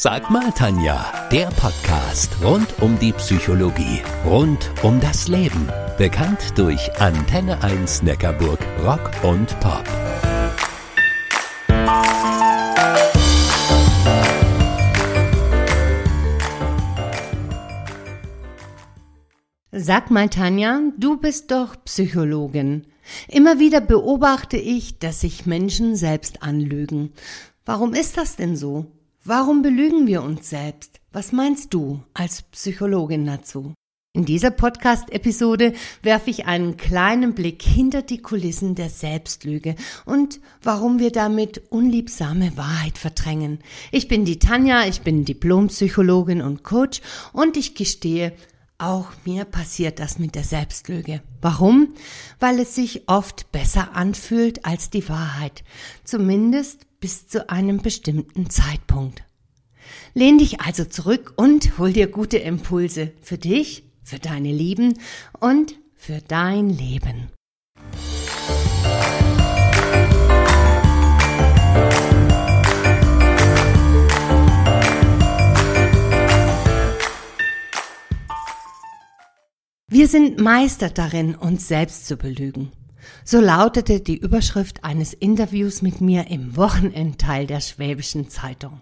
Sag mal, Tanja, der Podcast rund um die Psychologie, rund um das Leben. Bekannt durch Antenne 1 Neckarburg Rock und Pop. Sag mal, Tanja, du bist doch Psychologin. Immer wieder beobachte ich, dass sich Menschen selbst anlügen. Warum ist das denn so? Warum belügen wir uns selbst? Was meinst du als Psychologin dazu? In dieser Podcast-Episode werfe ich einen kleinen Blick hinter die Kulissen der Selbstlüge und warum wir damit unliebsame Wahrheit verdrängen. Ich bin die Tanja, ich bin Diplompsychologin und Coach und ich gestehe, auch mir passiert das mit der Selbstlüge. Warum? Weil es sich oft besser anfühlt als die Wahrheit. Zumindest bis zu einem bestimmten Zeitpunkt. Lehn dich also zurück und hol dir gute Impulse für dich, für deine Lieben und für dein Leben. Wir sind Meister darin, uns selbst zu belügen. So lautete die Überschrift eines Interviews mit mir im Wochenendteil der Schwäbischen Zeitung.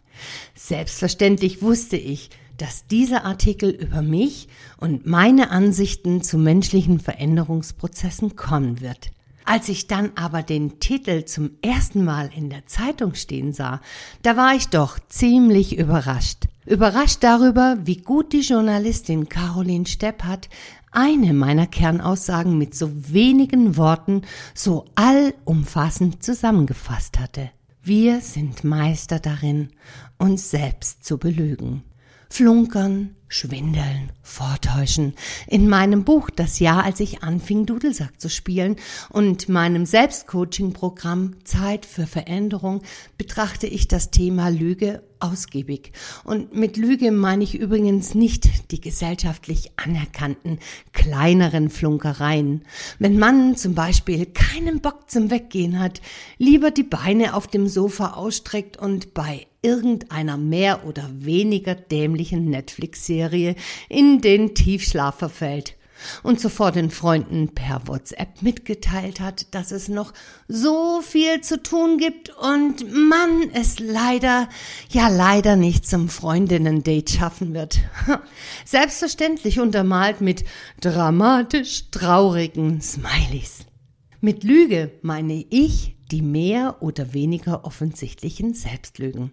Selbstverständlich wusste ich, dass dieser Artikel über mich und meine Ansichten zu menschlichen Veränderungsprozessen kommen wird. Als ich dann aber den Titel zum ersten Mal in der Zeitung stehen sah, da war ich doch ziemlich überrascht. Überrascht darüber, wie gut die Journalistin Caroline Steppert eine meiner Kernaussagen mit so wenigen Worten so allumfassend zusammengefasst hatte. Wir sind Meister darin, uns selbst zu belügen. Flunkern, Schwindeln, Vortäuschen. In meinem Buch Das Jahr, als ich anfing, Dudelsack zu spielen und meinem Selbstcoaching-Programm Zeit für Veränderung betrachte ich das Thema Lüge ausgiebig. Und mit Lüge meine ich übrigens nicht die gesellschaftlich anerkannten kleineren Flunkereien. Wenn man zum Beispiel keinen Bock zum Weggehen hat, lieber die Beine auf dem Sofa ausstreckt und bei irgendeiner mehr oder weniger dämlichen Netflix-Serie in den Tiefschlaf verfällt und zuvor den Freunden per WhatsApp mitgeteilt hat, dass es noch so viel zu tun gibt und man es leider, ja leider nicht zum Freundinnen-Date schaffen wird. Selbstverständlich untermalt mit dramatisch traurigen Smileys. Mit Lüge meine ich die mehr oder weniger offensichtlichen Selbstlügen.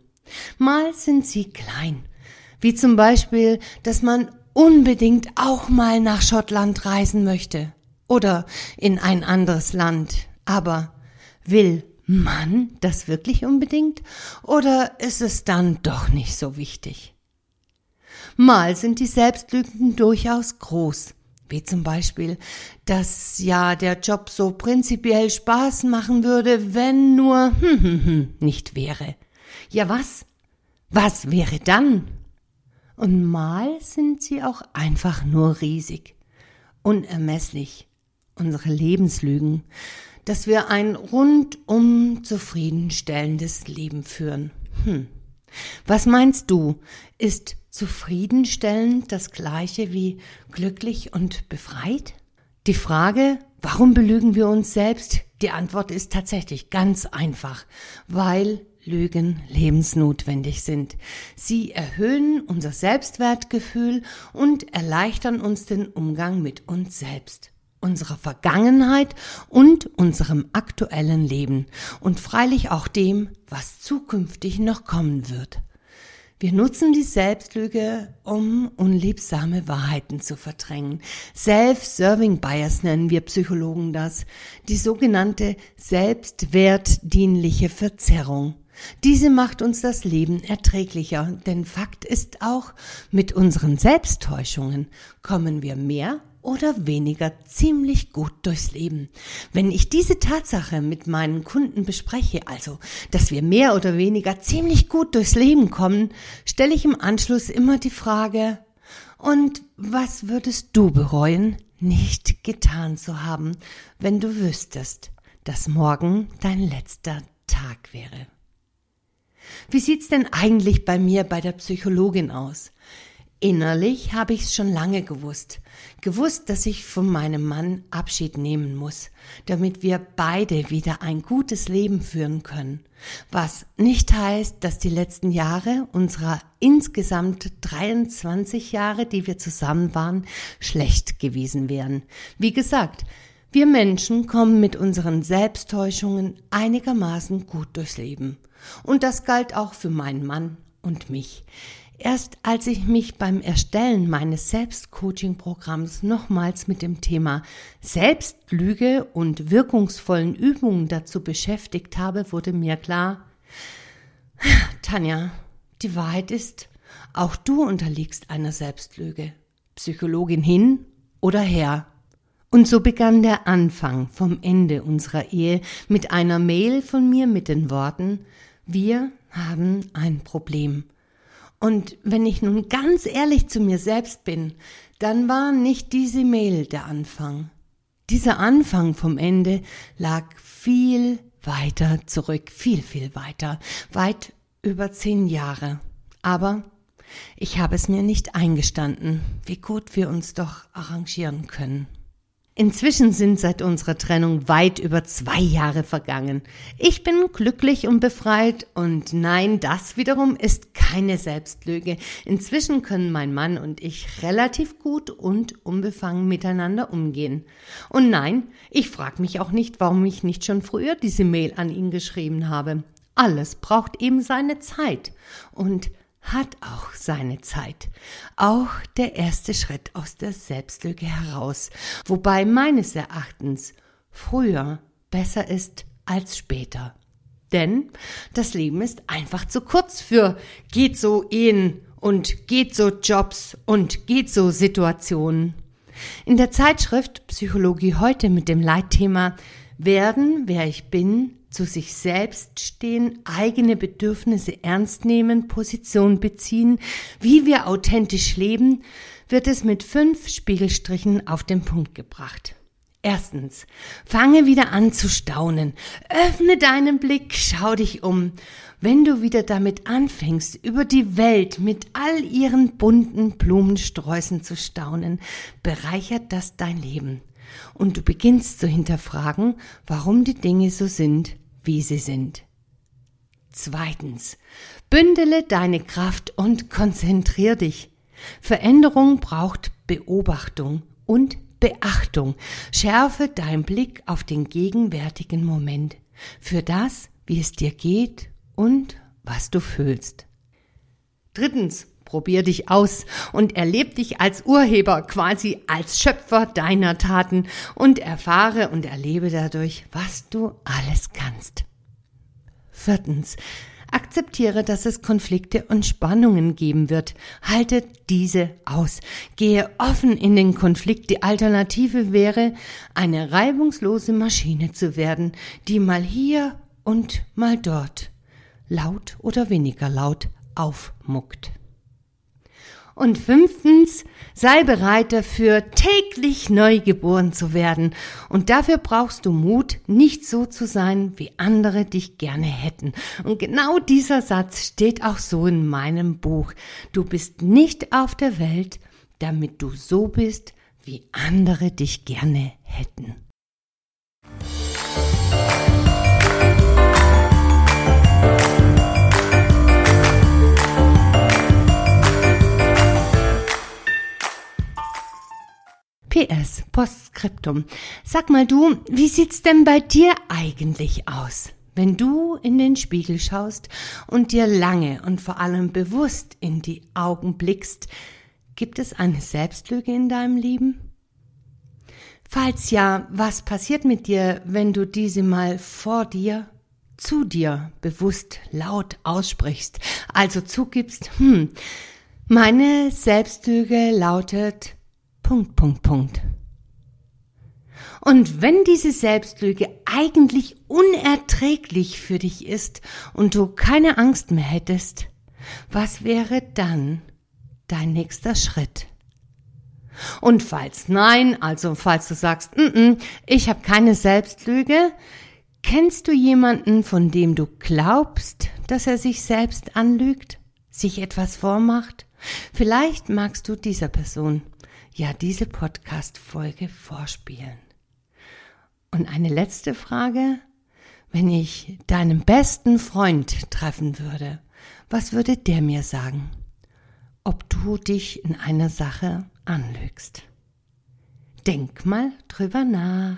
Mal sind sie klein, wie zum Beispiel, dass man unbedingt auch mal nach Schottland reisen möchte oder in ein anderes Land. Aber will man das wirklich unbedingt oder ist es dann doch nicht so wichtig? Mal sind die Selbstlügen durchaus groß, wie zum Beispiel, dass ja der Job so prinzipiell Spaß machen würde, wenn nur hm, hm, hm, nicht wäre. Ja was? Was wäre dann? Und mal sind sie auch einfach nur riesig, unermesslich, unsere Lebenslügen, dass wir ein rundum zufriedenstellendes Leben führen. Hm. Was meinst du? Ist zufriedenstellend das gleiche wie glücklich und befreit? Die Frage, warum belügen wir uns selbst? Die Antwort ist tatsächlich ganz einfach, weil Lügen lebensnotwendig sind. Sie erhöhen unser Selbstwertgefühl und erleichtern uns den Umgang mit uns selbst, unserer Vergangenheit und unserem aktuellen Leben und freilich auch dem, was zukünftig noch kommen wird. Wir nutzen die Selbstlüge, um unliebsame Wahrheiten zu verdrängen. Self-Serving Bias nennen wir Psychologen das, die sogenannte selbstwertdienliche Verzerrung. Diese macht uns das Leben erträglicher, denn Fakt ist auch, mit unseren Selbsttäuschungen kommen wir mehr oder weniger ziemlich gut durchs Leben. Wenn ich diese Tatsache mit meinen Kunden bespreche, also dass wir mehr oder weniger ziemlich gut durchs Leben kommen, stelle ich im Anschluss immer die Frage, und was würdest du bereuen, nicht getan zu haben, wenn du wüsstest, dass morgen dein letzter Tag wäre? Wie sieht's denn eigentlich bei mir bei der Psychologin aus? Innerlich habe ich es schon lange gewusst. Gewusst, dass ich von meinem Mann Abschied nehmen muss, damit wir beide wieder ein gutes Leben führen können. Was nicht heißt, dass die letzten Jahre unserer insgesamt 23 Jahre, die wir zusammen waren, schlecht gewesen wären. Wie gesagt, wir Menschen kommen mit unseren Selbsttäuschungen einigermaßen gut durchs Leben. Und das galt auch für meinen Mann und mich. Erst als ich mich beim Erstellen meines Selbstcoaching-Programms nochmals mit dem Thema Selbstlüge und wirkungsvollen Übungen dazu beschäftigt habe, wurde mir klar, Tanja, die Wahrheit ist, auch du unterliegst einer Selbstlüge. Psychologin hin oder her. Und so begann der Anfang vom Ende unserer Ehe mit einer Mail von mir mit den Worten, wir haben ein Problem. Und wenn ich nun ganz ehrlich zu mir selbst bin, dann war nicht diese Mail der Anfang. Dieser Anfang vom Ende lag viel weiter zurück, viel, viel weiter, weit über zehn Jahre. Aber ich habe es mir nicht eingestanden, wie gut wir uns doch arrangieren können. Inzwischen sind seit unserer Trennung weit über zwei Jahre vergangen. Ich bin glücklich und befreit und nein, das wiederum ist keine Selbstlüge. Inzwischen können mein Mann und ich relativ gut und unbefangen miteinander umgehen. Und nein, ich frage mich auch nicht, warum ich nicht schon früher diese Mail an ihn geschrieben habe. Alles braucht eben seine Zeit. Und hat auch seine Zeit. Auch der erste Schritt aus der Selbstlüge heraus, wobei meines Erachtens früher besser ist als später. Denn das Leben ist einfach zu kurz für geht so Ehen und geht so Jobs und geht so Situationen. In der Zeitschrift Psychologie heute mit dem Leitthema Werden, wer ich bin, zu sich selbst stehen, eigene Bedürfnisse ernst nehmen, Position beziehen, wie wir authentisch leben, wird es mit fünf Spiegelstrichen auf den Punkt gebracht. Erstens, fange wieder an zu staunen. Öffne deinen Blick, schau dich um. Wenn du wieder damit anfängst, über die Welt mit all ihren bunten Blumensträußen zu staunen, bereichert das dein Leben. Und du beginnst zu hinterfragen, warum die Dinge so sind, wie sie sind. Zweitens, bündele deine Kraft und konzentrier dich. Veränderung braucht Beobachtung und Beachtung. Schärfe deinen Blick auf den gegenwärtigen Moment, für das, wie es dir geht und was du fühlst. Drittens, probier dich aus und erleb dich als Urheber, quasi als Schöpfer deiner Taten und erfahre und erlebe dadurch, was du alles kannst. Viertens. Akzeptiere, dass es Konflikte und Spannungen geben wird. Halte diese aus. Gehe offen in den Konflikt. Die Alternative wäre, eine reibungslose Maschine zu werden, die mal hier und mal dort, laut oder weniger laut, aufmuckt. Und fünftens, sei bereit dafür, täglich neu geboren zu werden. Und dafür brauchst du Mut, nicht so zu sein, wie andere dich gerne hätten. Und genau dieser Satz steht auch so in meinem Buch. Du bist nicht auf der Welt, damit du so bist, wie andere dich gerne hätten. PS, Postskriptum. Sag mal du, wie sieht's denn bei dir eigentlich aus? Wenn du in den Spiegel schaust und dir lange und vor allem bewusst in die Augen blickst, gibt es eine Selbstlüge in deinem Leben? Falls ja, was passiert mit dir, wenn du diese mal vor dir, zu dir bewusst laut aussprichst, also zugibst, hm, meine Selbstlüge lautet Punkt, Punkt, Punkt. Und wenn diese Selbstlüge eigentlich unerträglich für dich ist und du keine Angst mehr hättest, was wäre dann dein nächster Schritt? Und falls nein, also falls du sagst, mm -mm, ich habe keine Selbstlüge, Kennst du jemanden, von dem du glaubst, dass er sich selbst anlügt, sich etwas vormacht? Vielleicht magst du dieser Person ja diese Podcast-Folge vorspielen. Und eine letzte Frage. Wenn ich deinen besten Freund treffen würde, was würde der mir sagen? Ob du dich in einer Sache anlügst. Denk mal drüber nach.